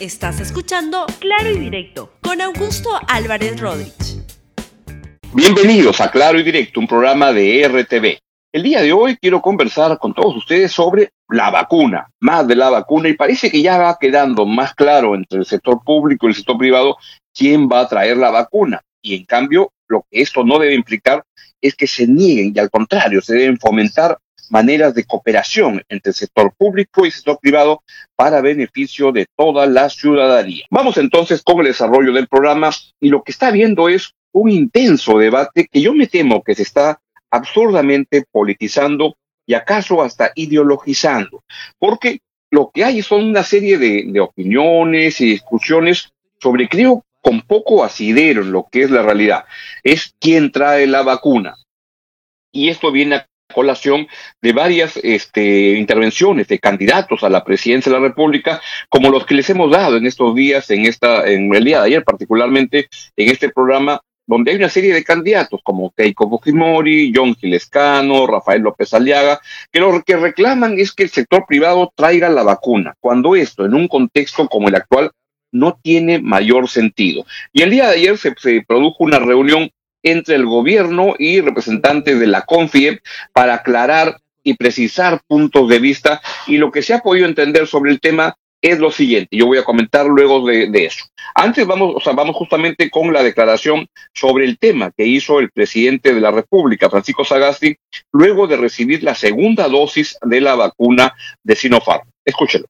Estás escuchando Claro y Directo con Augusto Álvarez Rodríguez. Bienvenidos a Claro y Directo, un programa de RTV. El día de hoy quiero conversar con todos ustedes sobre la vacuna, más de la vacuna, y parece que ya va quedando más claro entre el sector público y el sector privado quién va a traer la vacuna. Y en cambio, lo que esto no debe implicar es que se nieguen y al contrario, se deben fomentar maneras de cooperación entre el sector público y el sector privado para beneficio de toda la ciudadanía. Vamos entonces con el desarrollo del programa y lo que está viendo es un intenso debate que yo me temo que se está absurdamente politizando y acaso hasta ideologizando, porque lo que hay son una serie de, opiniones y discusiones sobre, creo, con poco asidero en lo que es la realidad. Es quién trae la vacuna. Y esto viene a colación de varias este, intervenciones de candidatos a la presidencia de la República, como los que les hemos dado en estos días, en esta, en el día de ayer particularmente, en este programa, donde hay una serie de candidatos como Keiko Fujimori, John Gilescano, Rafael López Aliaga, que lo que reclaman es que el sector privado traiga la vacuna, cuando esto, en un contexto como el actual, no tiene mayor sentido. Y el día de ayer se, se produjo una reunión entre el gobierno y representantes de la CONFIEP para aclarar y precisar puntos de vista y lo que se ha podido entender sobre el tema es lo siguiente, yo voy a comentar luego de, eso. Antes vamos, o sea, vamos justamente con la declaración sobre el tema que hizo el presidente de la República, Francisco Sagasti, luego de recibir la segunda dosis de la vacuna de Sinopharm. Escúchelo.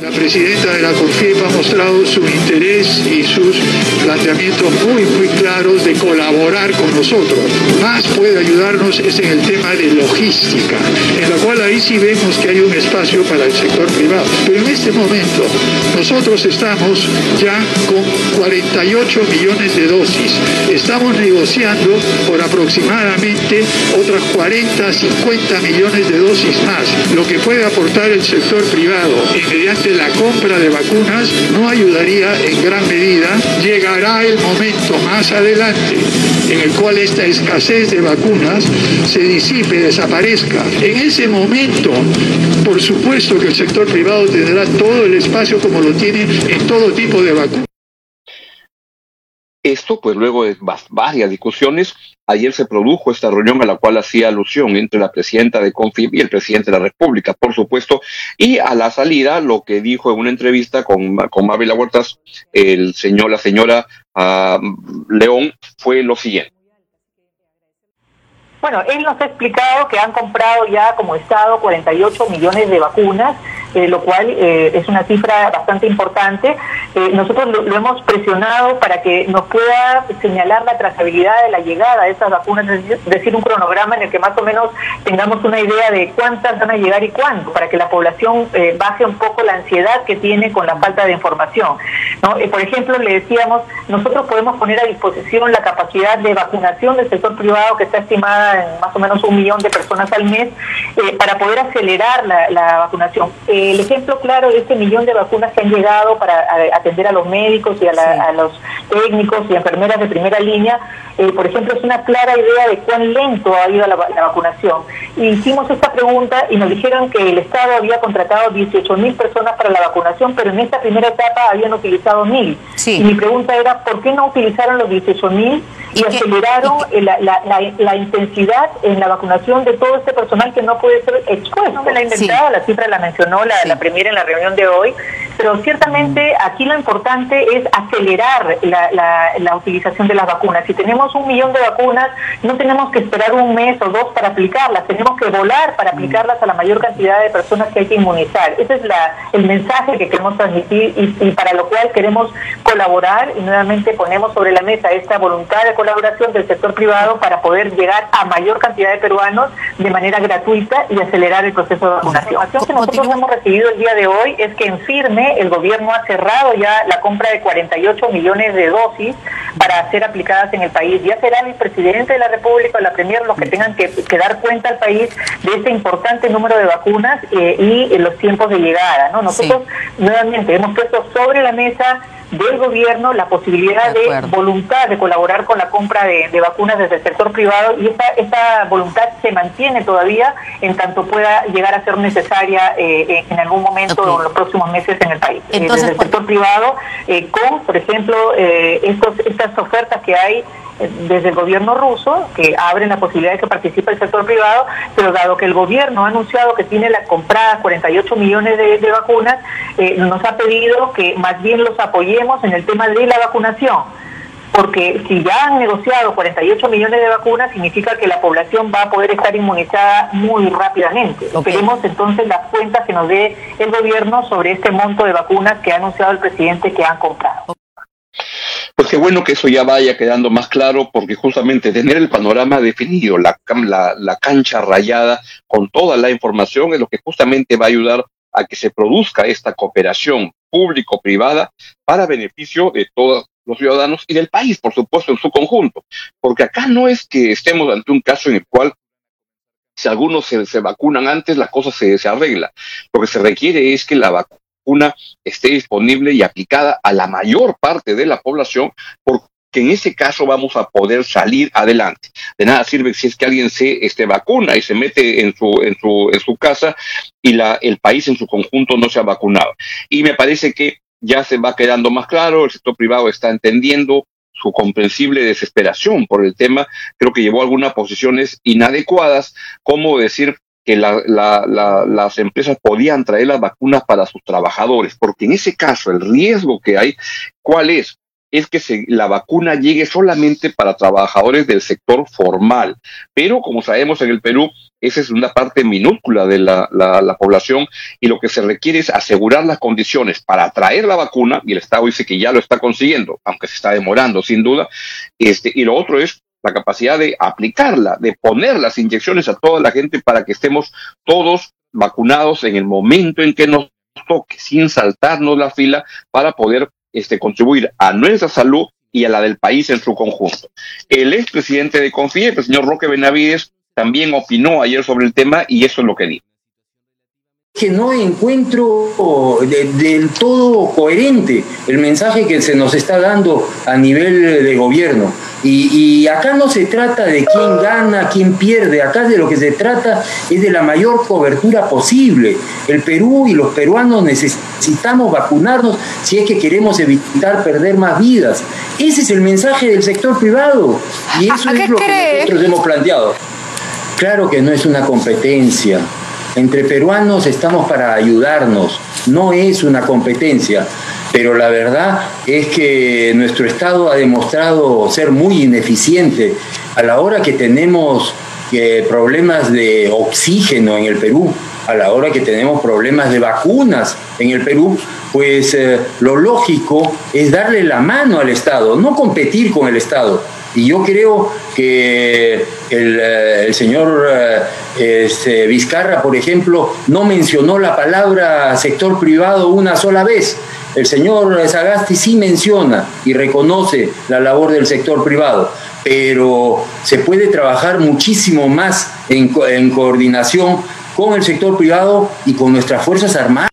La presidenta de la CONFIEP ha mostrado su interés y sus planteamientos muy, muy claros de colaborar con nosotros. Más puede ayudarnos es en el tema de logística, en la cual ahí sí vemos que hay un espacio para el sector privado. Pero en este momento nosotros estamos ya con 48 millones de dosis. Estamos negociando por aproximadamente otras 40, 50 millones de dosis más, lo que puede aportar el sector privado en la compra de vacunas no ayudaría en gran medida. Llegará el momento más adelante en el cual esta escasez de vacunas se disipe, desaparezca. En ese momento, por supuesto que el sector privado tendrá todo el espacio como lo tiene en todo tipo de vacunas. Esto, pues luego de varias discusiones, ayer se produjo esta reunión a la cual hacía alusión entre la presidenta de CONFIB y el presidente de la República, por supuesto, y a la salida lo que dijo en una entrevista con, con Mabel Huertas el señor, la señora ah, León fue lo siguiente. Bueno, él nos ha explicado que han comprado ya como Estado 48 millones de vacunas eh, lo cual eh, es una cifra bastante importante. Eh, nosotros lo, hemos presionado para que nos pueda señalar la trazabilidad de la llegada de esas vacunas, es decir, un cronograma en el que más o menos tengamos una idea de cuántas van a llegar y cuándo, para que la población baje un poco la ansiedad que tiene con la falta de información. por ejemplo, le decíamos, nosotros podemos poner a disposición la capacidad de vacunación del sector privado que está estimada en más o menos un millón de personas al mes para poder acelerar la vacunación el ejemplo claro de este millón de vacunas que han llegado para atender a los médicos y a, los técnicos y enfermeras de primera línea, eh, por ejemplo, es una clara idea de cuán lento ha ido la, vacunación. hicimos esta pregunta y nos dijeron que el Estado había contratado 18 mil personas para la vacunación, pero en esta primera etapa habían utilizado mil. Y mi pregunta era, ¿por qué no utilizaron los 18 mil y, aceleraron la, intensidad en la vacunación de todo este personal que no puede ser expuesto? No me la inventado, la cifra la mencionó la, la Premier en la reunión de hoy, pero ciertamente aquí lo importante es acelerar la, utilización de las vacunas. Si tenemos un millón de vacunas, no tenemos que esperar un mes o dos para aplicarlas, tenemos que volar para aplicarlas a la mayor cantidad de personas que hay que inmunizar. Ese es la, el mensaje que queremos transmitir y, para lo cual queremos colaborar y nuevamente ponemos sobre la mesa esta voluntad de colaboración del sector privado para poder llegar a mayor cantidad de peruanos de manera gratuita y acelerar el proceso de vacunación. La que nosotros hemos recibido el día de hoy es que en firme el gobierno ha cerrado ya la compra de 48 millones de dosis para ser aplicadas en el país. Ya será el presidente de la República o la Premier los que tengan que, dar cuenta al país de este importante número de vacunas eh, y los tiempos de llegada. ¿no? Nosotros nuevamente hemos puesto sobre la mesa del gobierno la posibilidad de, voluntad de colaborar con la compra de, vacunas desde el sector privado y esa, esa voluntad se mantiene todavía en tanto pueda llegar a ser necesaria eh, en algún momento o en los próximos meses en el país. Eh, desde el sector privado, eh, con, por ejemplo, estos, estas ofertas que hay desde el gobierno ruso, que abren la posibilidad de que participe el sector privado, pero dado que el gobierno ha anunciado que tiene las compradas 48 millones de, vacunas, eh, nos ha pedido que más bien los apoyemos en el tema de la vacunación. Porque si ya han negociado 48 millones de vacunas, significa que la población va a poder estar inmunizada muy rápidamente. Esperemos entonces las cuentas que nos dé el gobierno sobre este monto de vacunas que ha anunciado el presidente que han comprado. Pues qué bueno que eso ya vaya quedando más claro, porque justamente tener el panorama definido, la, cancha rayada con toda la información es lo que justamente va a ayudar a que se produzca esta cooperación público-privada para beneficio de todos los ciudadanos y del país, por supuesto, en su conjunto. Porque acá no es que estemos ante un caso en el cual si algunos se, vacunan antes, la cosa se, arregla. Lo que se requiere es que la vacuna una esté disponible y aplicada a la mayor parte de la población, porque en ese caso vamos a poder salir adelante. De nada sirve si es que alguien se este, vacuna y se mete en su, en su, en su casa y la, el país en su conjunto no se ha vacunado. Y me parece que ya se va quedando más claro, el sector privado está entendiendo su comprensible desesperación por el tema, creo que llevó algunas posiciones inadecuadas, como decir, que las empresas podían traer las vacunas para sus trabajadores, porque en ese caso el riesgo que hay, ¿cuál es? Es que la vacuna llegue solamente para trabajadores del sector formal, pero como sabemos en el Perú, esa es una parte minúscula de la, la, población y lo que se requiere es asegurar las condiciones para traer la vacuna, y el Estado dice que ya lo está consiguiendo, aunque se está demorando sin duda, este, y lo otro es la capacidad de aplicarla, de poner las inyecciones a toda la gente para que estemos todos vacunados en el momento en que nos toque, sin saltarnos la fila, para poder este, contribuir a nuestra salud y a la del país en su conjunto. El expresidente de CONFIEP, el señor Roque Benavides, también opinó ayer sobre el tema y eso es lo que dijo que no encuentro del todo coherente el mensaje que se nos está dando a nivel de gobierno. Y, acá no se trata de quién gana, quién pierde, acá de lo que se trata es de la mayor cobertura posible. El Perú y los peruanos necesitamos vacunarnos si es que queremos evitar perder más vidas. Ese es el mensaje del sector privado y eso es lo que nosotros hemos planteado. Claro que no es una competencia, entre peruanos estamos para ayudarnos, no es una competencia, pero la verdad es que nuestro Estado ha demostrado ser muy ineficiente a la hora que tenemos eh, problemas de oxígeno en el Perú, a la hora que tenemos problemas de vacunas en el Perú, pues eh, lo lógico es darle la mano al Estado, no competir con el Estado. Y yo creo que el, eh, señor eh, este, Vizcarra, por ejemplo, no mencionó la palabra sector privado una sola vez. El señor Sagasti sí menciona y reconoce la labor del sector privado, pero se puede trabajar muchísimo más en, en coordinación con el sector privado y con nuestras Fuerzas Armadas.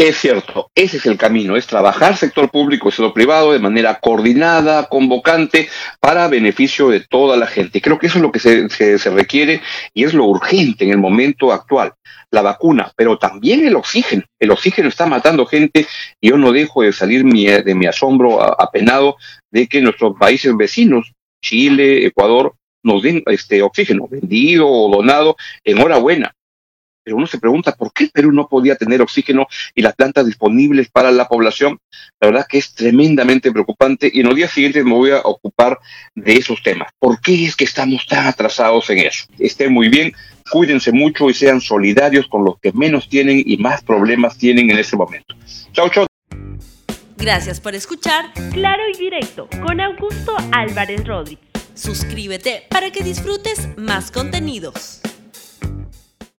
Es cierto, ese es el camino, es trabajar sector público y sector privado de manera coordinada, convocante, para beneficio de toda la gente. Creo que eso es lo que se, requiere y es lo urgente en el momento actual. La vacuna, pero también el oxígeno. El oxígeno está matando gente y yo no dejo de salir de mi asombro apenado de que nuestros países vecinos, Chile, Ecuador, nos den este oxígeno vendido o donado. Enhorabuena, pero uno se pregunta por qué Perú no podía tener oxígeno y las plantas disponibles para la población. La verdad que es tremendamente preocupante y en los días siguientes me voy a ocupar de esos temas. ¿Por qué es que estamos tan atrasados en eso? Estén muy bien, cuídense mucho y sean solidarios con los que menos tienen y más problemas tienen en este momento. Chao, chao. Gracias por escuchar Claro y Directo con Augusto Álvarez Rodríguez. Suscríbete para que disfrutes más contenidos.